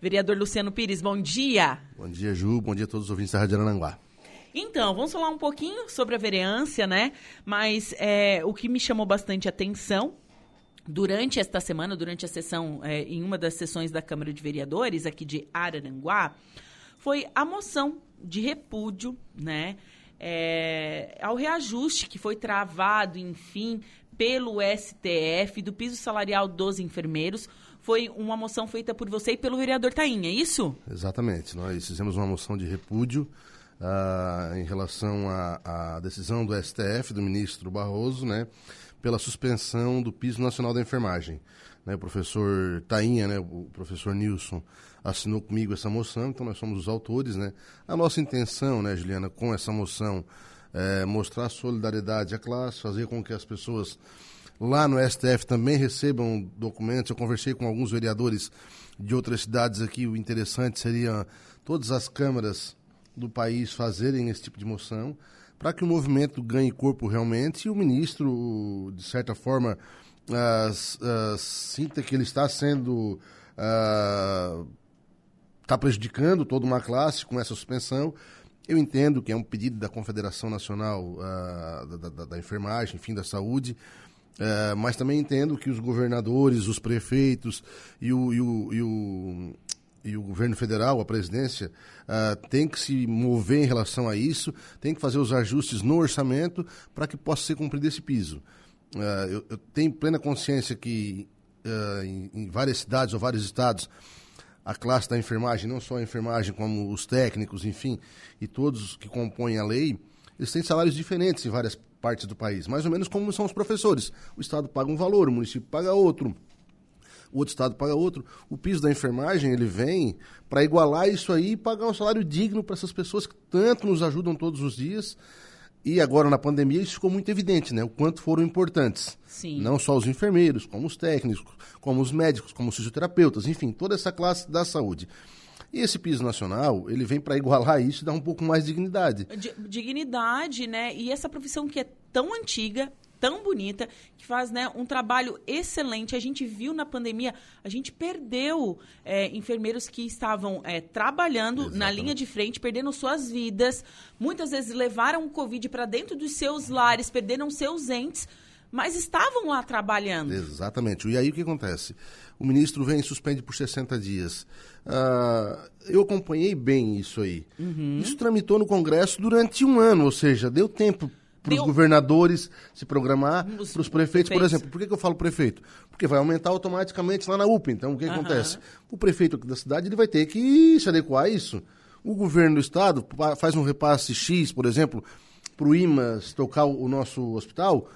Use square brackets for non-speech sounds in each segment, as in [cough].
Vereador Luciano Pires, bom dia. Bom dia, Ju. Bom dia a todos os ouvintes da Rádio Arananguá. Então, vamos falar um pouquinho sobre a vereância, né? Mas é, o que me chamou bastante atenção durante esta semana, durante a sessão, é, em uma das sessões da Câmara de Vereadores aqui de Araranguá, foi a moção de repúdio, né? É, ao reajuste que foi travado, enfim, pelo STF do piso salarial dos enfermeiros. Foi uma moção feita por você e pelo vereador Tainha, é isso? Exatamente. Nós fizemos uma moção de repúdio uh, em relação à, decisão do STF, do ministro Barroso, né? pela suspensão do piso nacional da enfermagem. Né, o professor Tainha, né, o professor Nilson, assinou comigo essa moção, então nós somos os autores. Né? A nossa intenção, né, Juliana, com essa moção, é mostrar solidariedade à classe, fazer com que as pessoas lá no STF também recebam documentos. Eu conversei com alguns vereadores de outras cidades aqui. O interessante seria todas as câmaras do país fazerem esse tipo de moção para que o movimento ganhe corpo realmente e o ministro, de certa forma, sinta que ele está sendo. está uh, prejudicando toda uma classe com essa suspensão. Eu entendo que é um pedido da Confederação Nacional da, da, da, Enfermagem, enfim, da Saúde, mas também entendo que os governadores, os prefeitos e o, e o, e o e o governo federal, a presidência, uh, tem que se mover em relação a isso, tem que fazer os ajustes no orçamento para que possa ser cumprido esse piso. Uh, eu, eu, tenho plena consciência que em, em, várias cidades ou vários estados, a classe da enfermagem, não só a enfermagem, como os técnicos, enfim, e todos que compõem a lei, eles têm salários diferentes em várias partes do país, mais ou menos como são os professores. O Estado paga um valor, o município paga outro o outro estado paga outro. O piso da enfermagem, ele vem para igualar isso aí e pagar um salário digno para essas pessoas que tanto nos ajudam todos os dias. E agora, na pandemia, isso ficou muito evidente, né? O quanto foram importantes. Sim. Não só os enfermeiros, como os técnicos, como os médicos, como os fisioterapeutas, enfim, toda essa classe da saúde. E esse piso nacional, ele vem para igualar isso e dar um pouco mais de dignidade. Dignidade, né? E essa profissão que é tão antiga, tão bonita, que faz né, um trabalho excelente. A gente viu na pandemia, a gente perdeu é, enfermeiros que estavam é, trabalhando Exatamente. na linha de frente, perdendo suas vidas. Muitas vezes levaram o Covid para dentro dos seus lares, perderam seus entes, mas estavam lá trabalhando. Exatamente. E aí o que acontece? O ministro vem e suspende por 60 dias. Uh, eu acompanhei bem isso aí. Uhum. Isso tramitou no Congresso durante um ano, ou seja, deu tempo para os governadores se programar, para os prefeitos, por exemplo. Por que, que, eu falo prefeito? Porque vai aumentar automaticamente lá na UPA. Então, o que, acontece? O prefeito da cidade ele vai ter que se adequar a isso. O governo do estado faz um repasse X, por exemplo, para o IMAS tocar o nosso hospital,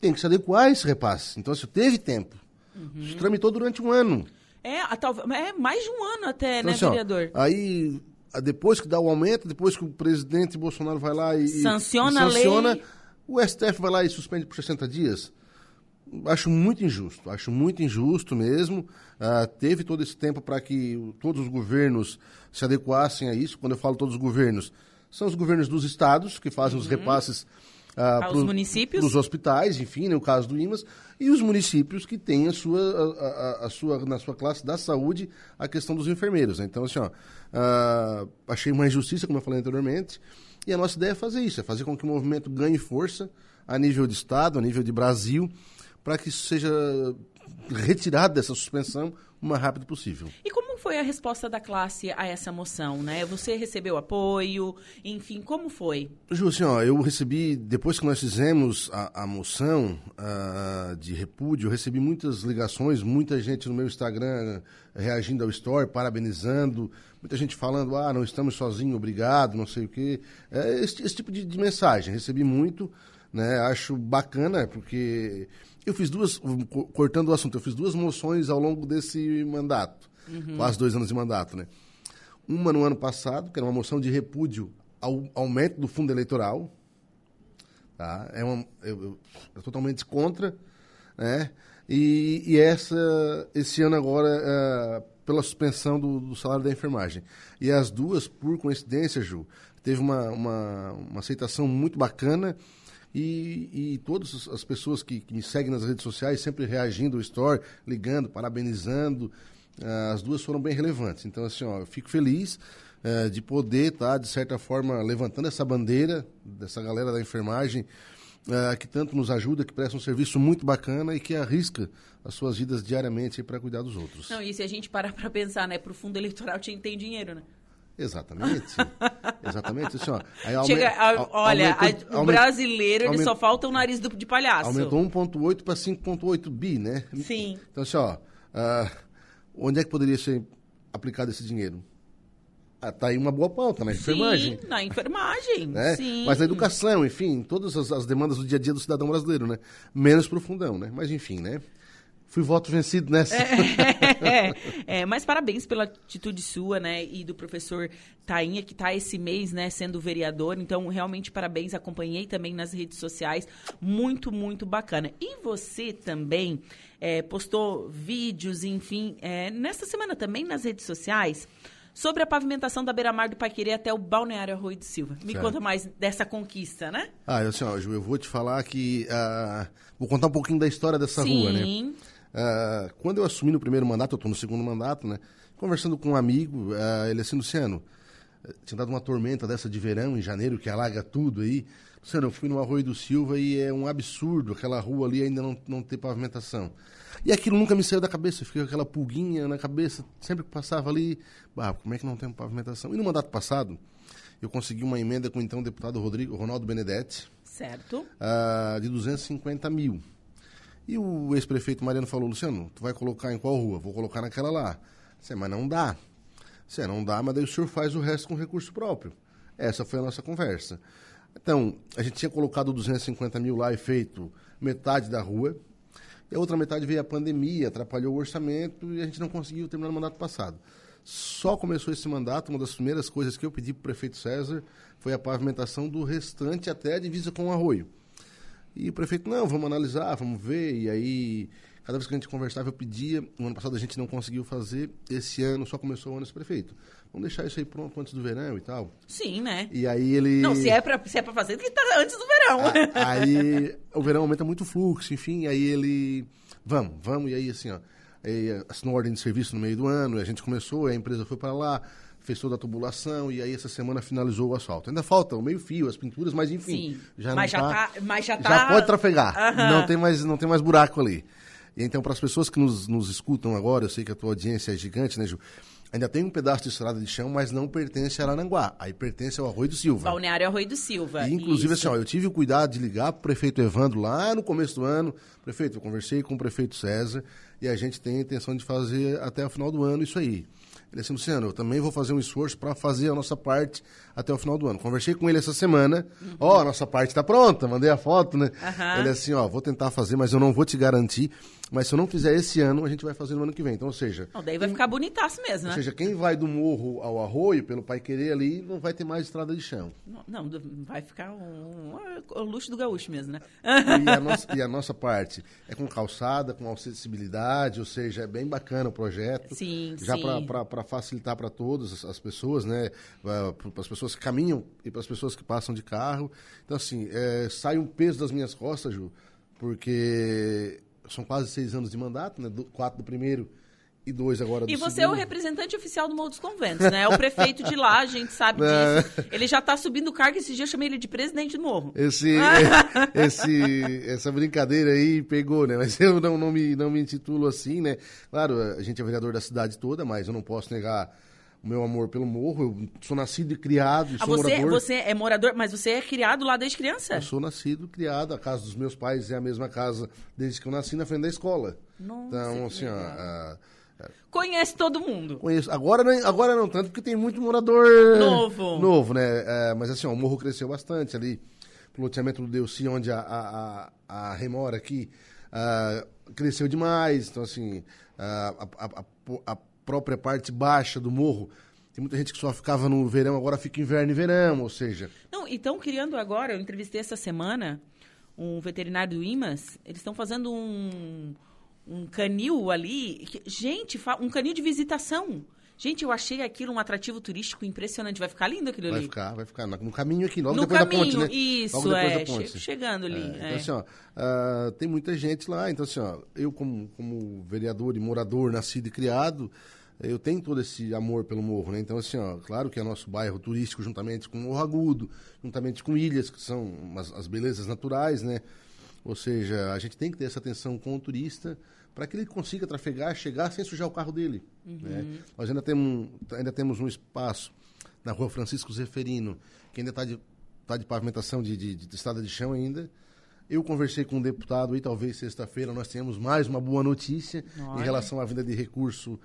tem que se adequar a esse repasse. Então, isso teve tempo. Uhum. Isso tramitou durante um ano. É, é mais de um ano até, então, né, assim, vereador? Ó, aí depois que dá o aumento, depois que o presidente Bolsonaro vai lá e sanciona, e sanciona a lei. o STF vai lá e suspende por 60 dias. Acho muito injusto, acho muito injusto mesmo. Uh, teve todo esse tempo para que todos os governos se adequassem a isso. Quando eu falo todos os governos, são os governos dos estados que fazem uhum. os repasses Uh, para os municípios? Os hospitais, enfim, no né, caso do IMAS, e os municípios que têm a sua, a, a, a, sua, na sua classe da saúde a questão dos enfermeiros. Né? Então, assim, ó, uh, achei uma injustiça, como eu falei anteriormente, e a nossa ideia é fazer isso, é fazer com que o movimento ganhe força a nível de Estado, a nível de Brasil, para que isso seja retirado dessa suspensão o mais rápido possível. E como foi a resposta da classe a essa moção, né? Você recebeu apoio, enfim, como foi? Ju, assim, ó, eu recebi, depois que nós fizemos a, a moção uh, de repúdio, eu recebi muitas ligações, muita gente no meu Instagram reagindo ao story, parabenizando, muita gente falando, ah, não estamos sozinhos, obrigado, não sei o quê. É, esse, esse tipo de, de mensagem, recebi muito, né? Acho bacana, porque eu fiz duas, cortando o assunto, eu fiz duas moções ao longo desse mandato, uhum. quase dois anos de mandato, né? Uma no ano passado, que era uma moção de repúdio ao aumento do fundo eleitoral, tá? É uma, eu, eu, eu totalmente contra, né? E, e, essa, esse ano agora, é, pela suspensão do, do, salário da enfermagem. E as duas, por coincidência, Ju, teve uma, uma, uma aceitação muito bacana e, e todas as pessoas que, que, me seguem nas redes sociais sempre reagindo ao story, ligando, parabenizando. as duas foram bem relevantes. Então, assim, ó, eu fico feliz uh, de poder estar, tá, de certa forma, levantando essa bandeira dessa galera da enfermagem, uh, que tanto nos ajuda, que presta um serviço muito bacana e que arrisca as suas vidas diariamente para cuidar dos outros. Não, e se a gente parar para pensar, né, para o fundo eleitoral tinha, tem dinheiro, né? Exatamente. [laughs] Exatamente. Assim, ó, aí Chega, a, olha, aumentou, a, o brasileiro ele só falta o nariz do, de palhaço. Aumentou 1,8 para 5,8 bi, né? Sim. Então, assim, ó, uh, onde é que poderia ser aplicado esse dinheiro? Ah, tá aí uma boa pauta na enfermagem. Sim, na enfermagem, né? sim. Mas na educação, enfim, todas as, as, demandas do dia a dia do cidadão brasileiro, né? Menos pro fundão, né? Mas enfim, né? Fui voto vencido nessa. É, [laughs] é, é, mas parabéns pela atitude sua, né? E do professor Tainha, que está esse mês, né, sendo vereador. Então, realmente, parabéns. Acompanhei também nas redes sociais. Muito, muito bacana. E você também é, postou vídeos, enfim, é, nessa semana também nas redes sociais sobre a pavimentação da beira-mar do Paquerê até o Balneário Arroio de Silva. Me certo. conta mais dessa conquista, né? Ah, eu, assim, ó, Ju, eu vou te falar que... Uh, vou contar um pouquinho da história dessa Sim. rua, né? Uh, quando eu assumi no primeiro mandato, eu estou no segundo mandato, né? Conversando com um amigo, uh, ele assim, Luciano, tinha dado uma tormenta dessa de verão em janeiro que alaga tudo aí. Luciano, eu fui no Arroio do Silva e é um absurdo aquela rua ali ainda não, não ter pavimentação. E aquilo nunca me saiu da cabeça, eu fiquei com aquela pulguinha na cabeça, sempre que passava ali, bah, como é que não tem pavimentação? E no mandato passado, eu consegui uma emenda com então o deputado Rodrigo, Ronaldo Benedetti. Certo. Uh, de 250 mil. E o ex-prefeito Mariano falou, Luciano, tu vai colocar em qual rua? Vou colocar naquela lá. Disse, mas não dá. Disse, não dá, mas daí o senhor faz o resto com recurso próprio. Essa foi a nossa conversa. Então, a gente tinha colocado 250 mil lá e feito metade da rua. E a outra metade veio a pandemia, atrapalhou o orçamento e a gente não conseguiu terminar o mandato passado. Só começou esse mandato, uma das primeiras coisas que eu pedi para o prefeito César foi a pavimentação do restante até a divisa com o arroio. E o prefeito, não, vamos analisar, vamos ver. E aí, cada vez que a gente conversava, eu pedia. No ano passado a gente não conseguiu fazer. Esse ano só começou o ano esse prefeito. Vamos deixar isso aí pronto antes do verão e tal. Sim, né? E aí ele. Não, se é pra, se é pra fazer, tem que estar antes do verão. A, aí o verão aumenta muito o fluxo, enfim. Aí ele. Vamos, vamos. E aí, assim, ó. Aí, assinou ordem de serviço no meio do ano, a gente começou, a empresa foi para lá fez toda a tubulação e aí essa semana finalizou o asfalto. Ainda falta o meio-fio, as pinturas, mas enfim. Sim, já mas, já tá, tá, mas já tá. Já pode trafegar. Uhum. Não, tem mais, não tem mais buraco ali. E então, para as pessoas que nos, nos escutam agora, eu sei que a tua audiência é gigante, né, Ju? Ainda tem um pedaço de estrada de chão, mas não pertence a Arananguá. Aí pertence ao Arroio do Silva. Balneário Arroio do Silva. E, inclusive, Isso. assim, ó, eu tive o cuidado de ligar para o prefeito Evandro lá no começo do ano. Prefeito, eu conversei com o prefeito César e a gente tem a intenção de fazer até o final do ano isso aí. Ele disse, Luciano, eu também vou fazer um esforço para fazer a nossa parte até o final do ano. Conversei com ele essa semana. Uhum. Ó, uhum. oh, a nossa parte está pronta, mandei a foto, né? Uhum. Ele assim, ó, vou tentar fazer, mas eu não vou te garantir. Mas se eu não fizer esse ano, a gente vai fazer no ano que vem. Então, ou seja. Não, daí vai ficar bonitaço mesmo, né? Ou seja, quem vai do morro ao arroio, pelo Pai Querer ali, não vai ter mais estrada de chão. Não, não vai ficar um, um, um, luxo do gaúcho mesmo, né? E a, [laughs] nossa, e a nossa parte é com calçada, com acessibilidade, ou seja, é bem bacana o projeto. Sim, já sim. para facilitar para todas as pessoas, né? Para as pessoas que caminham e para as pessoas que passam de carro. Então, assim, é, sai um peso das minhas costas, Ju, porque são quase seis anos de mandato, né? Do, quatro do primeiro e dois agora do E você segundo. é o representante oficial do Morro dos Conventos, né? É o prefeito de lá, a gente sabe disso. Ele já está subindo o cargo, esse dia eu chamei ele de presidente do morro. Esse, [laughs] esse, essa brincadeira aí pegou, né? Mas eu não, não, me, não me intitulo assim, né? Claro, a gente é vereador da cidade toda, mas eu não posso negar o meu amor pelo morro. Eu sou nascido e criado e ah, sou você, morador. Você é morador, mas você é criado lá desde criança? Eu sou nascido e criado. A casa dos meus pais é a mesma casa desde que eu nasci na frente da escola. Nossa, então, assim, ó, Conhece todo mundo. Conheço. Agora não, agora não tanto, porque tem muito morador novo. Novo, né? É, mas assim, ó, o morro cresceu bastante ali. Pro loteamento do Delci, onde a, a, a, a Remora aqui uh, cresceu demais. Então, assim, a, a, a própria parte baixa do morro. Tem muita gente que só ficava no verão, agora fica inverno e verão, ou seja. Não, e estão criando agora, eu entrevistei essa semana um veterinário do IMAS, eles estão fazendo um, um canil ali. Que, gente, um canil de visitação. Gente, eu achei aquilo um atrativo turístico impressionante. Vai ficar lindo aquilo Vai ali. ficar, vai ficar. No caminho aqui, logo no depois caminho, da ponte, né? isso, logo depois é. da ponte. che- chegando ali. É, é. Então, assim, ó, ah, tem muita gente lá. Então, assim, ó, eu como, como vereador e morador, nascido e criado, eu tenho todo esse amor pelo morro, né? Então, assim, ó, claro que é nosso bairro turístico, juntamente com o Morro Agudo, juntamente com ilhas, que são as, as belezas naturais, né? Ou seja, a gente tem que ter essa atenção com o turista para que ele consiga trafegar, chegar sem sujar o carro dele. né? Nós ainda temos, ainda temos um espaço na rua Francisco Zeferino, que ainda está de, tá de pavimentação de, de, de estrada de chão ainda. Eu conversei com um deputado e talvez sexta-feira nós tenhamos mais uma boa notícia Olha. em relação à vinda de recurso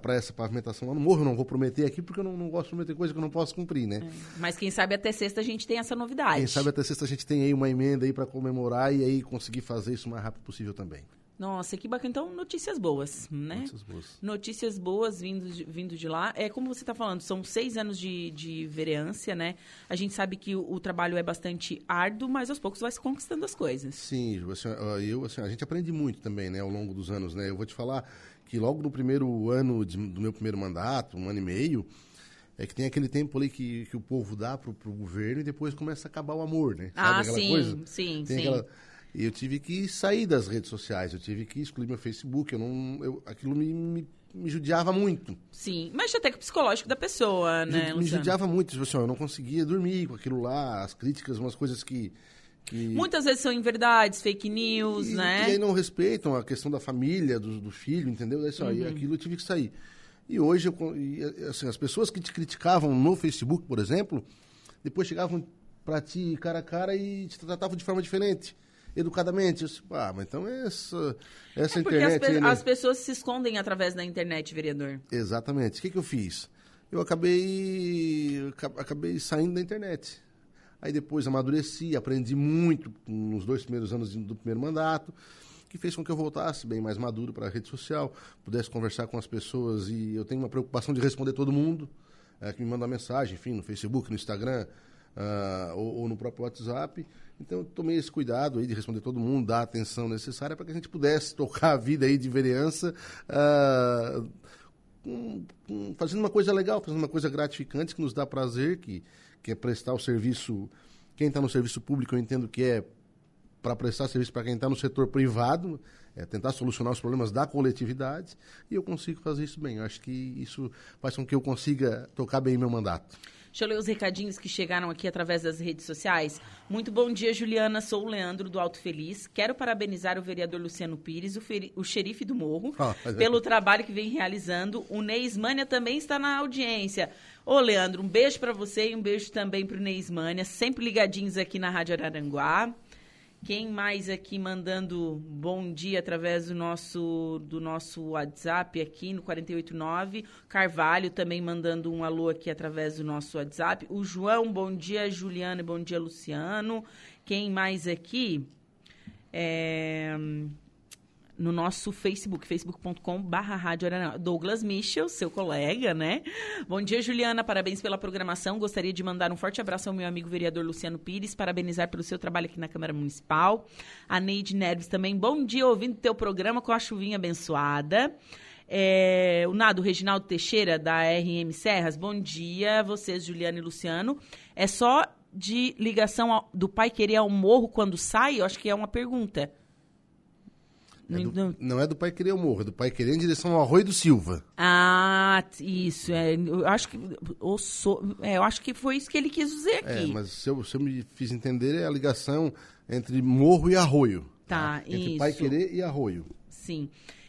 para essa pavimentação lá no morro. Eu não vou prometer aqui porque eu não, não gosto de prometer coisa que eu não posso cumprir, né? Mas quem sabe até sexta a gente tem essa novidade. Quem sabe até sexta a gente tem aí uma emenda aí para comemorar e aí conseguir fazer isso o mais rápido possível também. Nossa, que bacana. Então, notícias boas, né? Notícias boas. Notícias boas vindo de, vindo de lá. É como você está falando, são seis anos de, de vereância, né? A gente sabe que o, o trabalho é bastante árduo, mas aos poucos vai se conquistando as coisas. Sim, Ju, assim, eu, assim, a gente aprende muito também, né, ao longo dos anos, né? Eu vou te falar que logo no primeiro ano de- do meu primeiro mandato, um ano e meio, é que tem aquele tempo ali que, que o povo dá pro, pro governo e depois começa a acabar o amor, né? Sabe ah, sim, coisa? sim, Tem sim. aquela- E eu tive que sair das redes sociais, eu tive que excluir meu Facebook, eu não, eu, aquilo me, me, me judiava muito. Sim, mexe até com o psicológico da pessoa, né, me Luciano? judiava muito, tipo assim, eu não conseguia dormir com aquilo lá, as críticas, umas coisas que... Muitas vezes são inverdades, fake news, E, né? e aí não respeitam a questão da família, do, do filho, entendeu? Daí, só, e Uhum. aquilo eu tive que sair. E hoje, eu, e, assim, as pessoas que te criticavam no Facebook, por exemplo, depois chegavam pra ti cara a cara e te tratavam de forma diferente, educadamente. Eu disse, ah, mas então essa, essa É as, internet... pe- aí, né? as pessoas se escondem através da internet, vereador. Exatamente. O que, que eu fiz? Eu acabei, aca- acabei saindo da internet. Aí depois amadureci, aprendi muito nos dois primeiros anos do primeiro mandato, que fez com que eu voltasse bem mais maduro para a rede social, pudesse conversar com as pessoas e eu tenho uma preocupação de responder todo mundo eh, que me manda mensagem, enfim, no Facebook, no Instagram ah, ou, ou no próprio WhatsApp. Então eu tomei esse cuidado aí de responder todo mundo, dar a atenção necessária para que a gente pudesse tocar a vida aí de vereança com- fazendo uma coisa legal, fazendo uma coisa gratificante que nos dá prazer, que, que é prestar o serviço. Quem está no serviço público, eu entendo que é para prestar serviço para quem está no setor privado, é tentar solucionar os problemas da coletividade, e eu consigo fazer isso bem. Eu acho que isso faz com que eu consiga tocar bem meu mandato. Deixa eu ler os recadinhos que chegaram aqui através das redes sociais. Muito bom dia, Juliana. Sou o Leandro do Alto Feliz. Quero parabenizar o vereador Luciano Pires, o, o xerife do Morro, Olha. pelo trabalho que vem realizando. O Neismânia também está na audiência. Ô, Leandro, um beijo para você e um beijo também para o Neismânia, sempre ligadinhos aqui na Rádio Araranguá. Quem mais aqui mandando bom dia através do nosso, do nosso WhatsApp aqui no 489. Carvalho também mandando um alô aqui através do nosso WhatsApp. O João, bom dia, Juliana, bom dia, Luciano. Quem mais aqui? É, no nosso Facebook, Araranguá. Douglas Michel, seu colega, né? Bom dia, Juliana, parabéns pela programação. Gostaria de mandar um forte abraço ao meu amigo vereador Luciano Pires, parabenizar pelo seu trabalho aqui na Câmara Municipal. A Neide Neves também, bom dia, ouvindo teu programa com a chuvinha abençoada. É, o Nado Reginaldo Teixeira, da RM Serras, bom dia, vocês, Juliana e Luciano. É só de ligação ao- do pai querer ao morro quando sai? Eu acho que é uma pergunta. É do- Não- é do Pai Querer o Morro, é do Pai Querer em direção ao Arroio do Silva. Ah, isso. É, eu acho que o so- é, eu acho que foi isso que ele quis dizer É, aqui. mas se eu, se eu me fiz entender, é a ligação entre Morro e Arroio. Tá, Entre isso. Pai Querer e Arroio. Sim.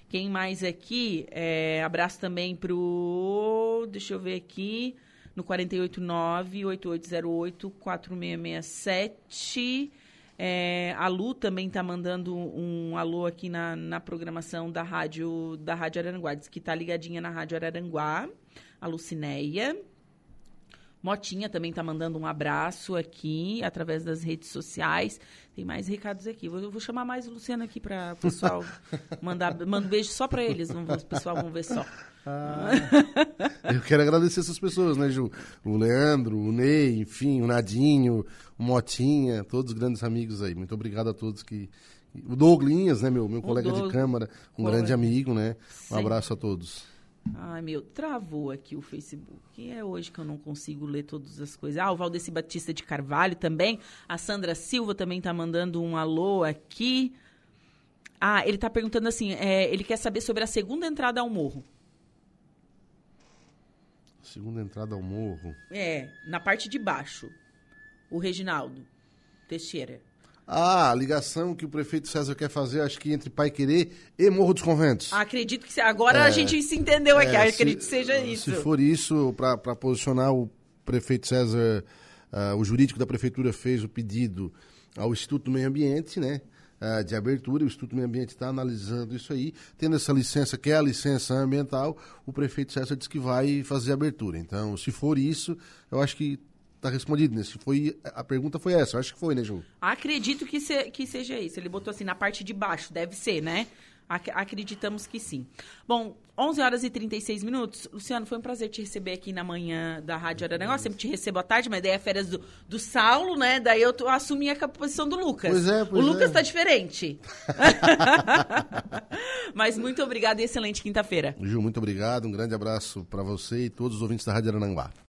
Quem mais aqui? É, abraço também pro. Deixa eu ver aqui. No 489-8808-4667. É, a Lu também está mandando um alô aqui na, na programação da rádio, da rádio Araranguá. Diz que está ligadinha na Rádio Araranguá. A Lucinéia. Motinha também tá mandando um abraço aqui através das redes sociais. Tem mais recados aqui. Vou- Eu vou chamar mais o Luciano aqui para o pessoal [laughs] mandar. Manda um beijo só para eles. Vamos, o pessoal vão ver só. Eu quero agradecer essas pessoas, né, Ju? O Leandro, o Ney, enfim, o Nadinho, o Motinha, todos os grandes amigos aí. Muito obrigado a todos que. O Douglinhas, né, meu, meu colega Doug- de câmara, um grande amigo, né? Um Sim. abraço a todos. Ai, meu, travou aqui o Facebook. É hoje que eu não consigo ler todas as coisas. Ah, o Valdeci Batista de Carvalho também. A Sandra Silva também tá mandando um alô aqui. Ah, ele tá perguntando assim, é, ele quer saber sobre a segunda entrada ao morro. Segunda entrada ao morro. É, na parte de baixo. O Reginaldo Teixeira. Ah, a ligação que o prefeito César quer fazer, acho que entre Pai Querer e Morro dos Conventos. Acredito que se, agora É, a gente se entendeu aqui. É, Acredito que seja isso. Se for isso, para posicionar o prefeito César, ah, o jurídico da prefeitura fez o pedido ao Instituto do Meio Ambiente, né? ah, de abertura, o Instituto do Meio Ambiente está analisando isso aí, tendo essa licença, que é a licença ambiental, o prefeito César disse que vai fazer a abertura. Então, se for isso, eu acho que está respondido, né? Se foi, a pergunta foi essa, eu acho que foi, né, Ju? Acredito que, se- que seja isso. Ele botou assim na parte de baixo, deve ser, né? Ac- acreditamos que sim. Bom, 11 horas e 36 minutos. Luciano, foi um prazer te receber aqui na manhã da Rádio. Eu sempre te recebo à tarde, mas daí é férias do, do Saulo, né? Daí eu tô- assumi a posição do Lucas. Pois é, pois o Lucas é. tá diferente. [laughs] mas muito obrigada e excelente quinta-feira. Ju, muito obrigado, um grande abraço para você e todos os ouvintes da Rádio Arananguá.